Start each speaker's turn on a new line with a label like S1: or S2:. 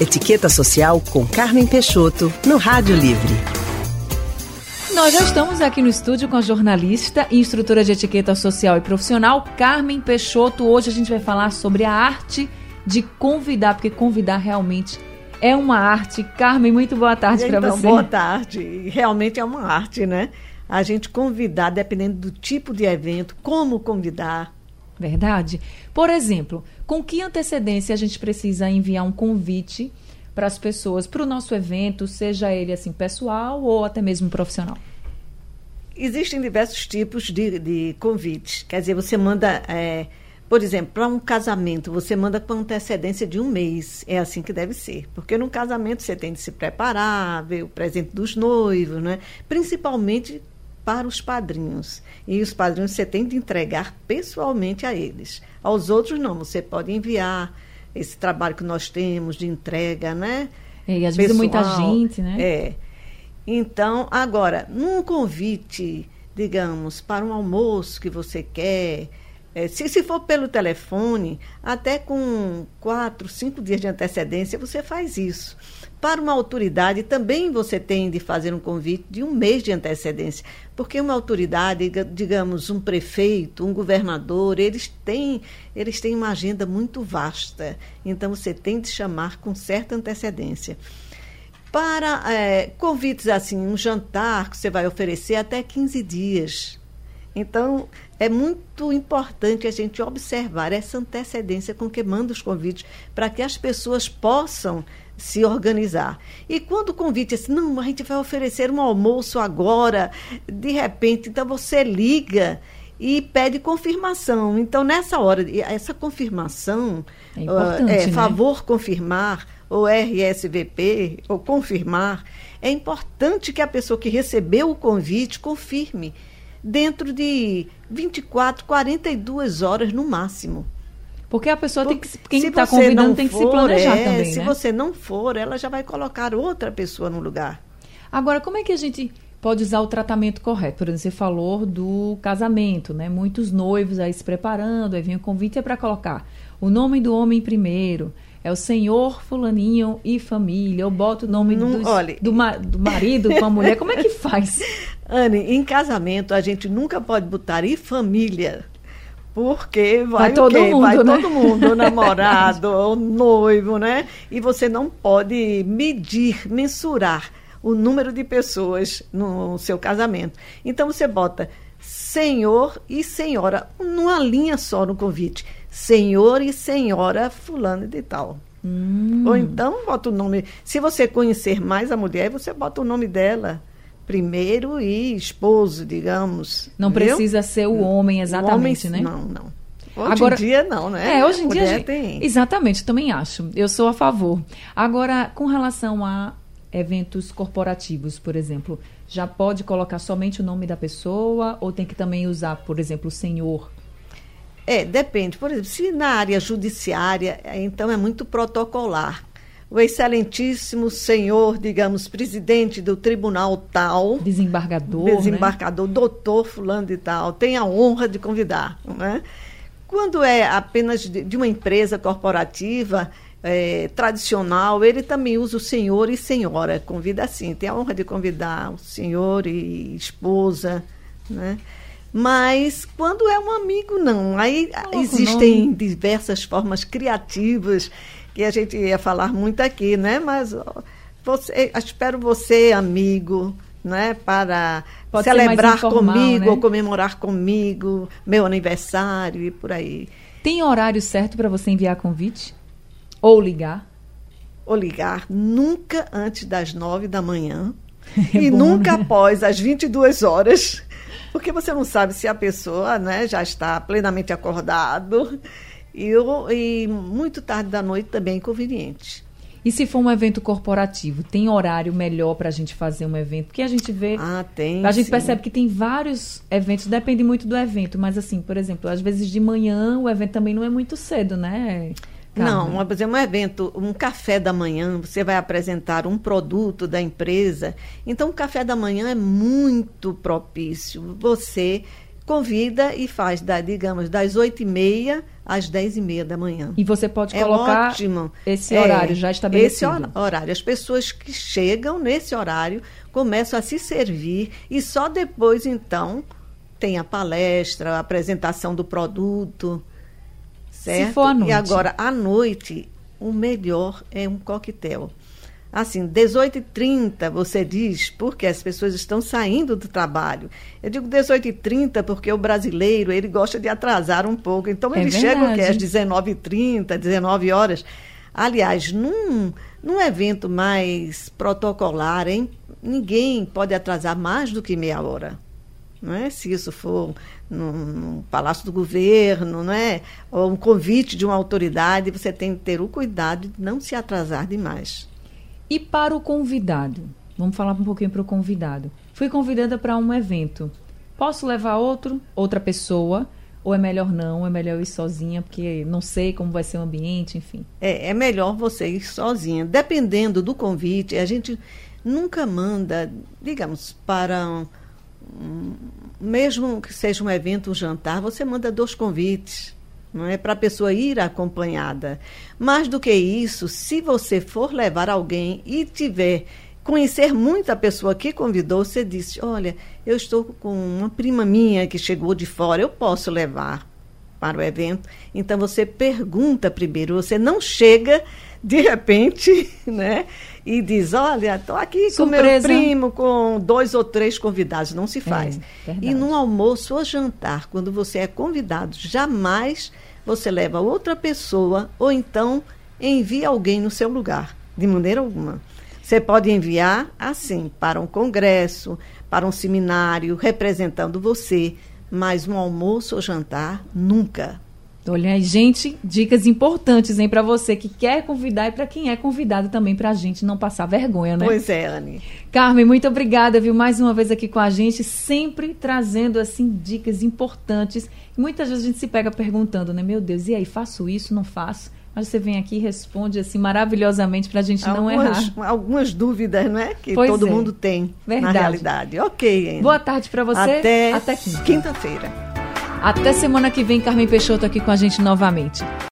S1: Etiqueta Social com Carmen Peixoto, no Rádio Livre.
S2: Nós já estamos aqui no estúdio com a jornalista e instrutora de etiqueta social e profissional, Carmen Peixoto. Hoje a gente vai falar sobre a arte de convidar, porque convidar realmente é uma arte. Carmen, muito boa tarde para
S3: então,
S2: você.
S3: Boa tarde. Realmente é uma arte, né? A gente convidar, dependendo do tipo de evento, como convidar.
S2: Verdade. Por exemplo, com que antecedência a gente precisa enviar um convite para as pessoas para o nosso evento, seja ele assim pessoal ou até mesmo profissional?
S3: Existem diversos tipos de, de convites. Quer dizer, você manda, é, por exemplo, para um casamento, você manda com antecedência de um mês. É assim que deve ser. Porque no casamento você tem de se preparar, ver o presente dos noivos, né? principalmente para os padrinhos. E os padrinhos você tem de entregar pessoalmente a eles. Aos outros, não. Você pode enviar esse trabalho que nós temos de entrega, né?
S2: E às vezes muita gente, né?
S3: É. Então, agora, num convite, digamos, para um almoço que você quer, é, se, se for pelo telefone, até com quatro, cinco dias de antecedência, você faz isso. Para uma autoridade, também você tem de fazer um convite de um mês de antecedência, porque uma autoridade, digamos, um prefeito, um governador, eles têm, eles têm uma agenda muito vasta. Então, você tem de chamar com certa antecedência. Para é, convites assim, um jantar que você vai oferecer até 15 dias. Então, é muito importante a gente observar essa antecedência com que manda os convites, para que as pessoas possam se organizar. E quando o convite é assim, não, a gente vai oferecer um almoço agora, de repente, então você liga e pede confirmação. Então, nessa hora, essa confirmação,
S2: é,
S3: é
S2: né?
S3: favor confirmar, ou RSVP, ou confirmar, é importante que a pessoa que recebeu o convite confirme dentro de 24, 42 horas no máximo.
S2: Porque a pessoa
S3: Porque
S2: tem que quem
S3: se
S2: está convidando tem que se
S3: for,
S2: planejar
S3: é,
S2: também,
S3: Se
S2: né?
S3: você não for, ela já vai colocar outra pessoa no lugar.
S2: Agora, como é que a gente pode usar o tratamento correto? Por exemplo, você falou do casamento, né? Muitos noivos aí se preparando, aí vem o convite é para colocar o nome do homem primeiro. É o senhor fulaninho e família. Eu boto o nome
S3: Não,
S2: dos-
S3: olha-
S2: do, ma- do marido com a mulher. Como é que faz?
S3: Anne, em casamento a gente nunca pode botar e família. Porque vai,
S2: Vai
S3: o
S2: todo
S3: quê?
S2: mundo,
S3: vai
S2: né?
S3: todo mundo, o namorado, o noivo, né? E você não pode medir, mensurar o número de pessoas no seu casamento. Então você bota senhor e senhora numa linha só no convite. Senhor e senhora fulano de tal.
S2: Hum.
S3: Ou então bota o nome. Se você conhecer mais a mulher, você bota o nome dela primeiro e esposo, digamos.
S2: Não
S3: viu?
S2: precisa ser o homem exatamente,
S3: O
S2: né?
S3: homem, Não, não. Hoje
S2: Agora-
S3: em dia não, né?
S2: É, hoje em dia.
S3: tem.
S2: Exatamente, também acho. Eu sou a favor. Agora, com relação a eventos corporativos, por exemplo, já pode colocar somente o nome da pessoa ou tem que também usar, por exemplo, o senhor?
S3: É, depende. Por exemplo, se na área judiciária, então é muito protocolar. O excelentíssimo senhor, digamos, presidente do tribunal tal,
S2: Desembargador, né?
S3: desembarcador, doutor fulano de tal, tem a honra de convidar. Né? Quando é apenas de, uma empresa corporativa é, tradicional, ele também usa o senhor e senhora, convida assim, tem a honra de convidar o senhor e esposa, né? Mas quando é um amigo, não. Aí
S2: Coloca
S3: existem diversas formas criativas que a gente ia falar muito aqui, né? Mas você, espero você, amigo, né? Para
S2: Pode
S3: celebrar
S2: informal,
S3: comigo
S2: né?
S3: ou comemorar comigo meu aniversário e por aí.
S2: Tem horário certo para você enviar convite? Ou ligar?
S3: Ou ligar nunca antes das nove da manhã
S2: É
S3: e
S2: bom,
S3: nunca
S2: né?
S3: após as 22 horas, porque você não sabe se a pessoa né, já está plenamente acordado e, o- e muito tarde da noite também é inconveniente.
S2: E se for um evento corporativo, tem horário melhor para a gente fazer um evento? Porque a gente vê.
S3: Ah, tem.
S2: A gente
S3: sim.
S2: percebe que tem vários eventos, depende muito do evento, mas assim, por exemplo, às vezes de manhã o evento também não é muito cedo, né?
S3: Não,
S2: Carmen?
S3: por exemplo, um evento, um café da manhã, você vai apresentar um produto da empresa. Então, o café da manhã é muito propício. Você convida e faz, da, digamos, das 8h30 às 10h30 da manhã.
S2: E você pode colocar
S3: é ótimo.
S2: esse horário
S3: é,
S2: já estabelecido.
S3: Esse horário. As pessoas que chegam nesse horário começam a se servir e só depois, então, tem a palestra, a apresentação do produto. Certo?
S2: Se for à noite.
S3: E agora, à noite, o melhor é um coquetel. Assim, 18h30, você diz, porque as pessoas estão saindo do trabalho. Eu digo 18h30 porque o brasileiro, ele gosta de atrasar um pouco. Então,
S2: É
S3: ele chega que é às
S2: verdade.
S3: 19h30, 19 horas. Aliás, num, num evento mais protocolar, hein, ninguém pode atrasar mais do que meia hora. Não é? Se isso for no, no Palácio do Governo, não é? ou um convite de uma autoridade, você tem que ter o cuidado de não se atrasar demais.
S2: E para o convidado? Vamos falar um pouquinho para o convidado. Fui convidada para um evento. Posso levar outro, outra pessoa? Ou é melhor não? É melhor ir sozinha, porque não sei como vai ser o ambiente, enfim.
S3: É, é melhor você ir sozinha. Dependendo do convite, a gente nunca manda, digamos, para um- mesmo que seja um evento, um jantar, você manda dois convites, não é para a pessoa ir acompanhada. Mais do que isso, se você for levar alguém e tiver conhecer muito a pessoa que convidou, você disse: "Olha, eu estou com uma prima minha que chegou de fora, eu posso levar?" para o evento. Então você pergunta primeiro, você não chega de repente, né? E diz, olha, estou aqui com meu
S2: Surpresa.
S3: primo, com dois ou três convidados. Não se faz.
S2: É,
S3: e num almoço ou jantar, quando você é convidado, jamais você leva outra pessoa ou então envia alguém no seu lugar, de maneira alguma. Você pode enviar assim para um congresso, para um seminário, representando você, mas um almoço ou jantar, nunca.
S2: Olha aí, gente, dicas importantes, hein, para você que quer convidar e para quem é convidado também, para a gente não passar vergonha, né?
S3: Pois é, Anne.
S2: Carmen, muito obrigada, viu, mais uma vez aqui com a gente, sempre trazendo, assim, dicas importantes. Muitas vezes a gente se pega perguntando, né, meu Deus, e aí, faço isso, não faço? Mas você vem aqui e responde, assim, maravilhosamente pra gente não
S3: algumas,
S2: errar.
S3: algumas dúvidas, não é? Que
S2: Pois
S3: todo
S2: é.
S3: mundo tem
S2: Verdade.
S3: na realidade. Ok, Anne.
S2: Boa tarde pra você.
S3: Até,
S2: Até quinta.
S3: quinta-feira.
S2: Até semana que vem, Carmen Peixoto aqui com a gente novamente.